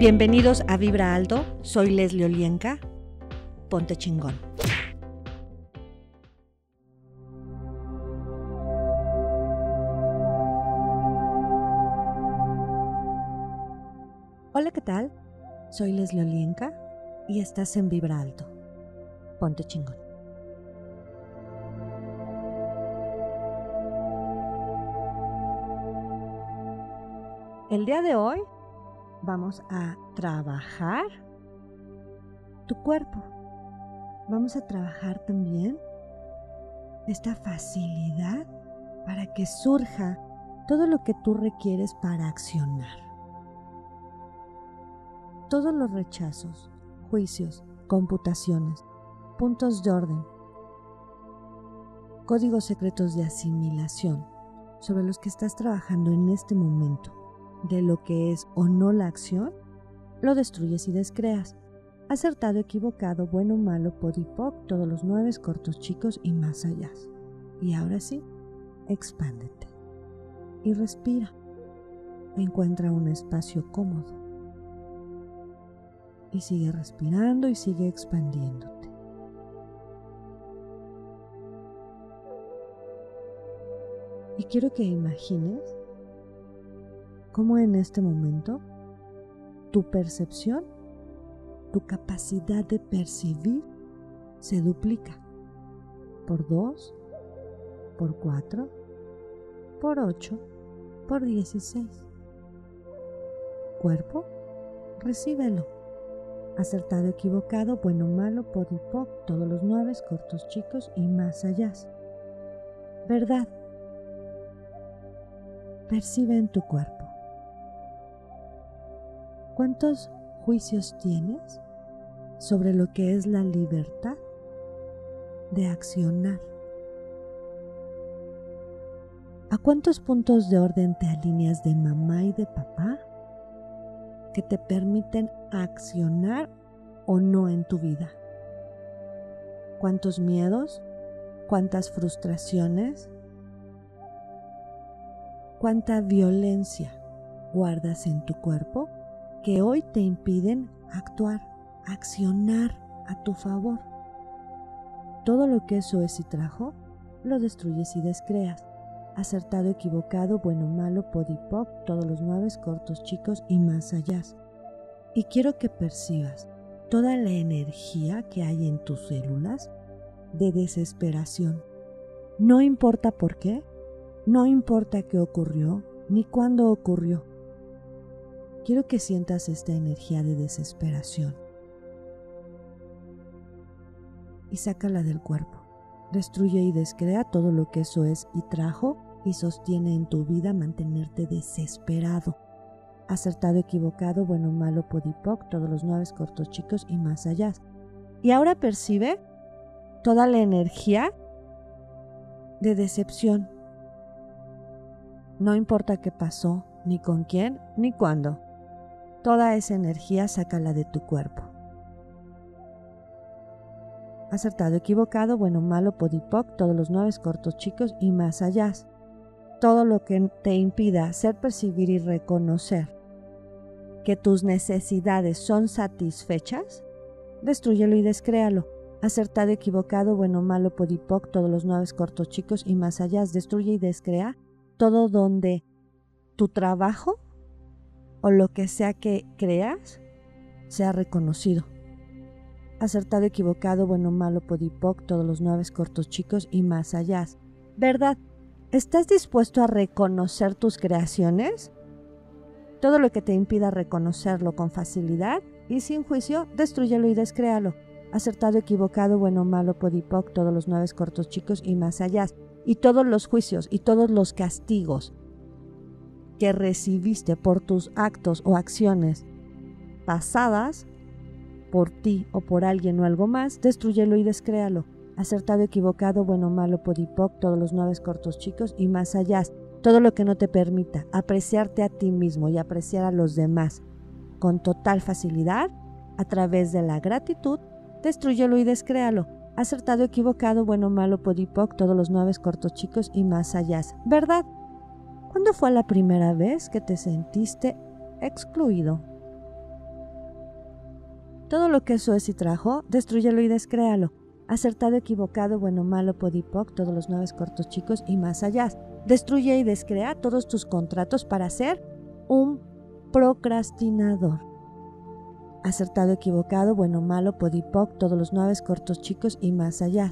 Bienvenidos a Vibra Alto, soy Leslie Olienka. Ponte chingón. Hola, ¿qué tal? Soy Leslie Olienka y estás en Vibra Alto. Ponte chingón. El día de hoy vamos a trabajar tu cuerpo. Vamos a trabajar también esta facilidad para que surja todo lo que tú requieres para accionar. Todos los rechazos, juicios, computaciones, puntos de orden, códigos secretos de asimilación sobre los que estás trabajando en este momento de lo que es o no la acción, lo destruyes y descreas. Acertado, equivocado, bueno, malo, podipoc, todos los nueve cortos chicos y más allá. Y ahora sí, expándete y respira. Encuentra un espacio cómodo. Y sigue respirando y sigue expandiéndote. Y quiero que imagines cómo en este momento tu percepción, tu capacidad de percibir se duplica por 2, por 4, por 8, por 16. Cuerpo, recíbelo. Acertado, equivocado, bueno, malo, podipoc, todos los nueve, cortos, chicos y más allá. Verdad. Percibe en tu cuerpo. ¿Cuántos juicios tienes sobre lo que es la libertad de accionar? ¿A cuántos puntos de orden te alineas de mamá y de papá que te permiten accionar o no en tu vida? ¿Cuántos miedos? ¿Cuántas frustraciones? ¿Cuánta violencia guardas en tu cuerpo? Que hoy te impiden actuar, accionar a tu favor. Todo lo que eso es y trajo, lo destruyes y descreas. Acertado, equivocado, bueno, malo, podipop, todos los nueve cortos, chicos y más allá. Y quiero que percibas toda la energía que hay en tus células de desesperación. No importa por qué, no importa qué ocurrió, ni cuándo ocurrió quiero que sientas esta energía de desesperación y sácala del cuerpo. Destruye y descrea todo lo que eso es y trajo y sostiene en tu vida mantenerte desesperado. Acertado, equivocado, bueno, malo, podipoc, todos los nueve cortos chicos y más allá. Y ahora percibe toda la energía de decepción. No importa qué pasó, ni con quién, ni cuándo. Toda esa energía sácala de tu cuerpo. Acertado, equivocado, bueno, malo, podipoc, todos los nueve cortos chicos y más allá. Todo lo que te impida hacer percibir y reconocer que tus necesidades son satisfechas, destruyelo y descréalo. Acertado, equivocado, bueno, malo, podipoc, todos los nueve cortos chicos y más allá. Destruye y descrea todo donde tu trabajo o lo que sea que creas sea reconocido. Acertado, equivocado, bueno, malo, podipoc, todos los nueve cortos chicos y más allá. ¿Verdad? ¿Estás dispuesto a reconocer tus creaciones? Todo lo que te impida reconocerlo con facilidad y sin juicio, destruyelo y descréalo. Acertado, equivocado, bueno, malo, podipoc, todos los nueve cortos chicos y más allá. Y todos los juicios y todos los castigos que recibiste por tus actos o acciones pasadas, por ti o por alguien o algo más, destruyelo y descréalo. Acertado, equivocado, bueno, malo, podipoc, todos los nueve cortos chicos y más allá. Todo lo que no te permita apreciarte a ti mismo y apreciar a los demás con total facilidad, a través de la gratitud, destruyelo y descréalo. Acertado, equivocado, bueno, malo, podipoc, todos los nueve cortos chicos y más allá. ¿Verdad? ¿Cuándo fue la primera vez que te sentiste excluido, Todo lo que y trajo, destruyelo y descréalo. Acertado, equivocado, bueno, malo, podipoc, todos los nueve cortos chicos y más allá. Destruye y descrea todos tus contratos para ser un procrastinador. Acertado, equivocado, bueno, malo, podipoc, todos los nueve cortos chicos y más allá.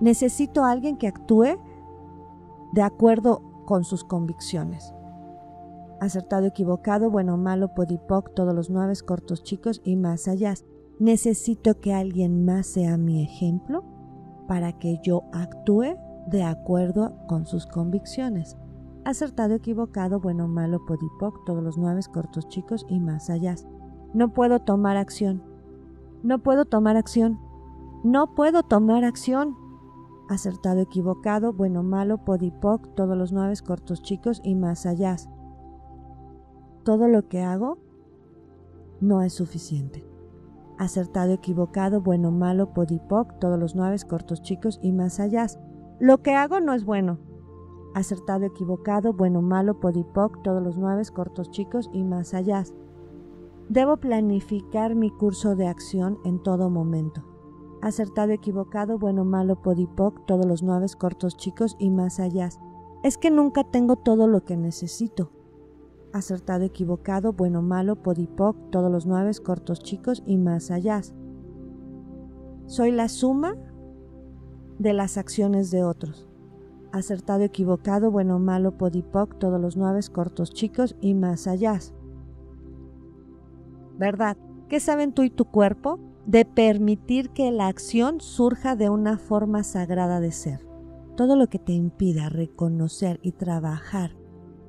Necesito alguien que actúe de acuerdo con sus convicciones acertado, equivocado, bueno, malo, podipoc, todos los nueve cortos chicos y más allá. Necesito que alguien más sea mi ejemplo para que yo actúe de acuerdo con sus convicciones. Acertado, equivocado, bueno, malo, podipoc, todos los nueve cortos chicos y más allá. No puedo tomar acción. No puedo tomar acción. No puedo tomar acción. Acertado, equivocado, bueno, malo, podipoc, todos los nueve cortos chicos y más allá todo lo que hago no es suficiente. Acertado, equivocado, bueno, malo, podipoc, todos los nueve cortos chicos y más allá. Lo que hago no es bueno. Acertado, equivocado, bueno, malo, podipoc, todos los nueve cortos chicos y más allá. Debo planificar mi curso de acción en todo momento. Acertado, equivocado, bueno, malo, podipoc, todos los nueve cortos chicos y más allá. Es que nunca tengo todo lo que necesito acertado, equivocado, bueno, malo, podipoc, todos los nueve, cortos, chicos y más allá. Soy la suma de las acciones de otros. Acertado, equivocado, bueno, malo, podipoc, todos los nueve, cortos, chicos y más allá. ¿Verdad? ¿Qué saben tú y tu cuerpo de permitir que la acción surja de una forma sagrada de ser? Todo lo que te impida reconocer y trabajar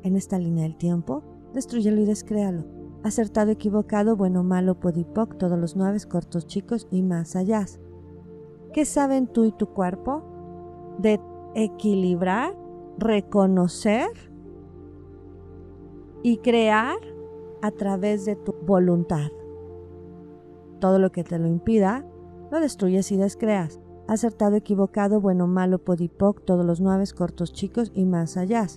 en esta línea del tiempo destruyelo y descréalo. Acertado, equivocado, bueno, malo, podipoc, todos los nueve cortos, chicos y más allá. ¿Qué saben tú y tu cuerpo de equilibrar, reconocer y crear a través de tu voluntad? Todo lo que te lo impida, lo destruyes y descreas. Acertado, equivocado, bueno, malo, podipoc, todos los nueve cortos, chicos y más allá.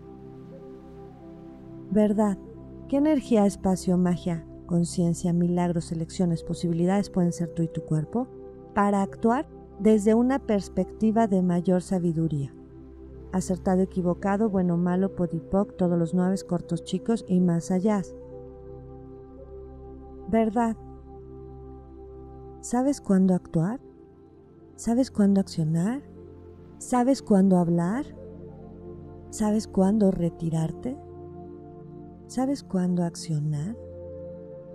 Verdad. ¿Qué energía, espacio, magia, conciencia, milagros, elecciones, posibilidades pueden ser tú y tu cuerpo para actuar desde una perspectiva de mayor sabiduría? Acertado, equivocado, bueno, malo, podipoc, todos los nueve cortos chicos y más allá. Verdad. ¿Sabes cuándo actuar? ¿Sabes cuándo accionar? ¿Sabes cuándo hablar? ¿Sabes cuándo retirarte? ¿Sabes cuándo accionar?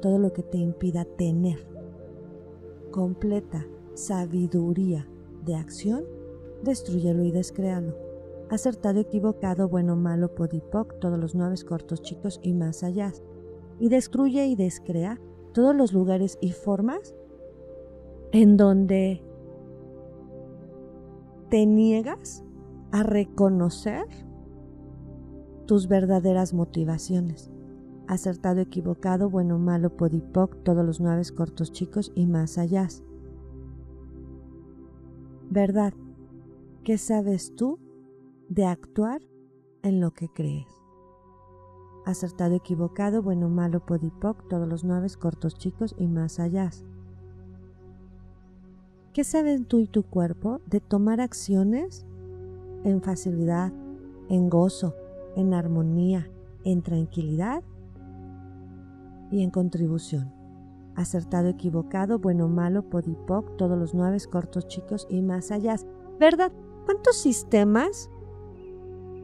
Todo lo que te impida tener completa sabiduría de acción, destruyelo y descréalo. Acertado, equivocado, bueno, malo, podipoc, todos los nueve cortos chicos y más allá. Y destruye y descrea todos los lugares y formas en donde te niegas a reconocer tus verdaderas motivaciones. Acertado, equivocado, bueno, malo, podipoc, todos los nueve cortos chicos y más allá. Verdad, ¿qué sabes tú de actuar en lo que crees? Acertado, equivocado, bueno, malo, podipoc, todos los nueve cortos chicos y más allá. ¿Qué saben tú y tu cuerpo de tomar acciones en facilidad, en gozo, en armonía, en tranquilidad y en contribución. Acertado, equivocado, bueno, malo, podipoc, todos los nueve cortos chicos y más allá. ¿Verdad? ¿Cuántos sistemas,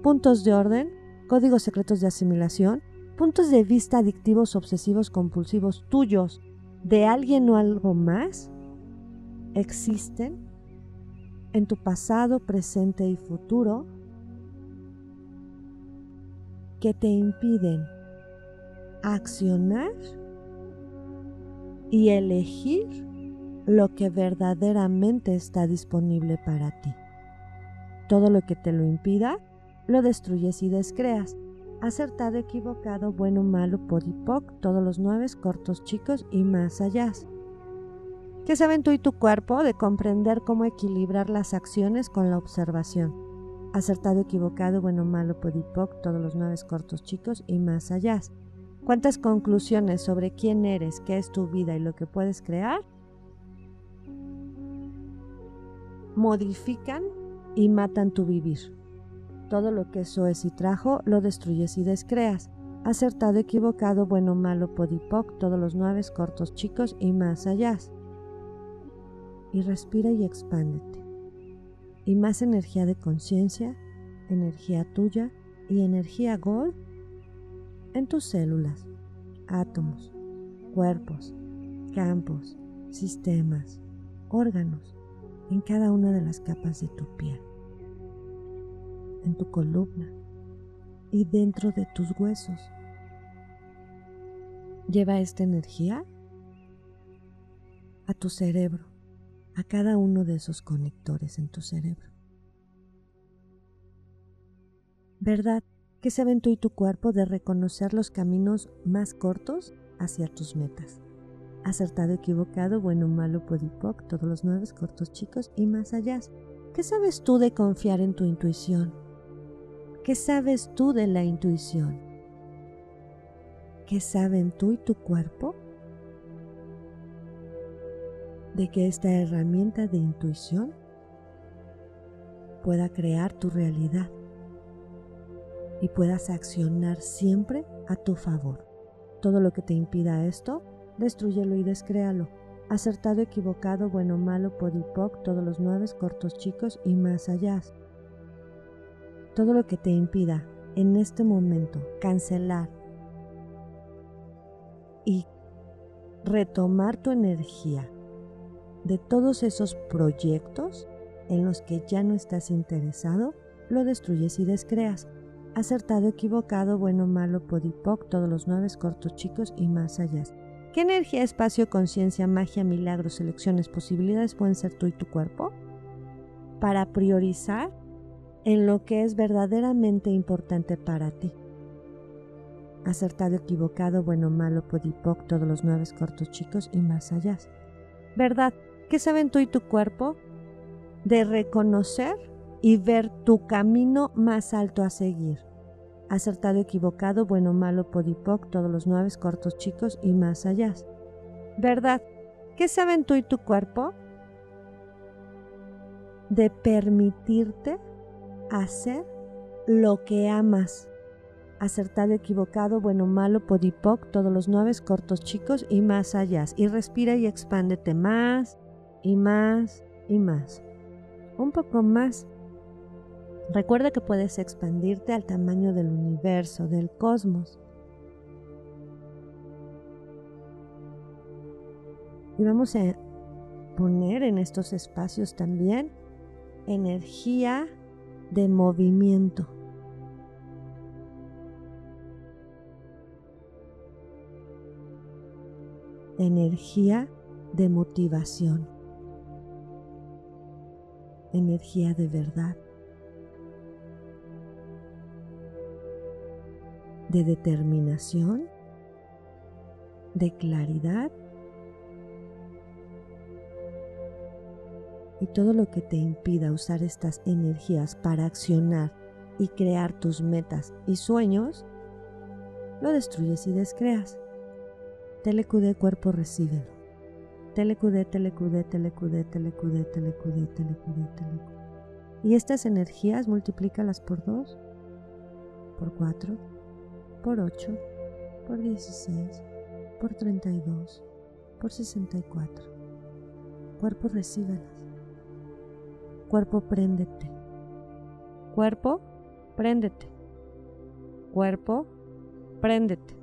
puntos de orden, códigos secretos de asimilación, puntos de vista adictivos, obsesivos, compulsivos tuyos, de alguien o algo más, existen en tu pasado, presente y futuro que te impiden accionar y elegir lo que verdaderamente está disponible para ti. Todo lo que te lo impida, lo destruyes y descreas. Acertado, equivocado, bueno, malo, podipoc, todos los nueve cortos, chicos y más allá. ¿Qué saben tú y tu cuerpo de comprender cómo equilibrar las acciones con la observación? acertado, equivocado, bueno, malo, podipoc, todos los nueve cortos chicos y más allá. cuántas conclusiones sobre quién eres, qué es tu vida y lo que puedes crear modifican y matan tu vivir. Todo lo que eso es y trajo, lo destruyes y descreas. Acertado, equivocado, bueno, malo, podipoc, todos los nueve cortos, chicos y más allá. Y respira y expándete. Y más energía de conciencia, energía tuya y energía gold en tus células, átomos, cuerpos, campos, sistemas, órganos, en cada una de las capas de tu piel, en tu columna y dentro de tus huesos. Lleva esta energía a tu cerebro, a cada uno de esos conectores en tu cerebro. ¿Verdad que se ven tú y tu cuerpo de reconocer los caminos más cortos hacia tus metas? acertado, equivocado, bueno, malo, podipoc, todos los nueve cortos chicos y más allá. ¿Qué sabes tú de confiar en tu intuición? ¿Qué sabes tú de la intuición? ¿Qué saben tú y tu cuerpo? De que esta herramienta de intuición pueda crear tu realidad y puedas accionar siempre a tu favor. Todo lo que te impida esto, destruyelo y descréalo. Acertado, equivocado, bueno, malo, podipoc, todos los nueve, cortos, chicos y más allá. Todo lo que te impida en este momento cancelar y retomar tu energía de todos esos proyectos en los que ya no estás interesado, lo destruyes y descreas. Acertado, equivocado, bueno, malo, podipoc, todos los nueve cortos, chicos y más allá. ¿Qué energía, espacio, conciencia, magia, milagros, selecciones, posibilidades pueden ser tú y tu cuerpo? Para priorizar en lo que es verdaderamente importante para ti. Acertado, equivocado, bueno, malo, podipoc, todos los nueve cortos chicos y más allá. ¿Verdad? ¿Qué saben tú y tu cuerpo? De reconocer y ver tu camino más alto a seguir acertado, equivocado, bueno, malo, podipoc, todos los nueve cortos chicos y más allá. ¿Verdad? ¿Qué saben tú y tu cuerpo? De permitirte hacer lo que amas. Acertado, equivocado, bueno, malo, podipoc, todos los nueve cortos chicos y más allá. Y respira y expándete más y más y más. Un poco más Recuerda que puedes expandirte al tamaño del universo, del cosmos. Y vamos a poner en estos espacios también energía de movimiento. Energía de motivación. Energía de verdad. de determinación, de claridad y todo lo que te impida usar estas energías para accionar y crear tus metas y sueños, lo destruyes y descreas. Telecudé cuerpo recíbelo. Telecudé, telecudé, telecudé, telecudé, telecudé, telecudé, telecudé. Y estas energías multiplícalas por dos, por cuatro, por 8, por 16, por 32, por 64. Cuerpo, recíbelas. Cuerpo, préndete. Cuerpo, préndete. Cuerpo, préndete.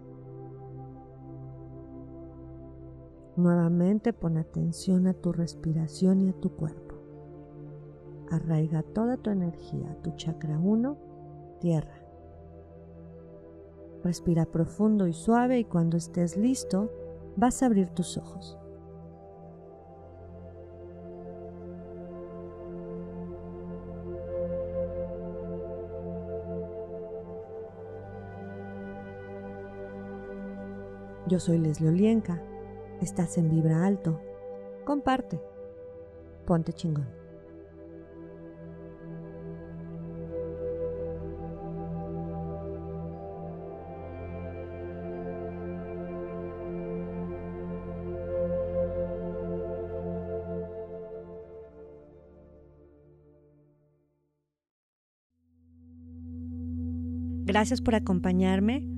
Nuevamente pon atención a tu respiración y a tu cuerpo. Arraiga toda tu energía a tu chakra 1, tierra. Respira profundo y suave y cuando estés listo vas a abrir tus ojos. Yo soy Leslie Olienka. Estás en vibra alto. Comparte. Ponte chingón. Gracias por acompañarme.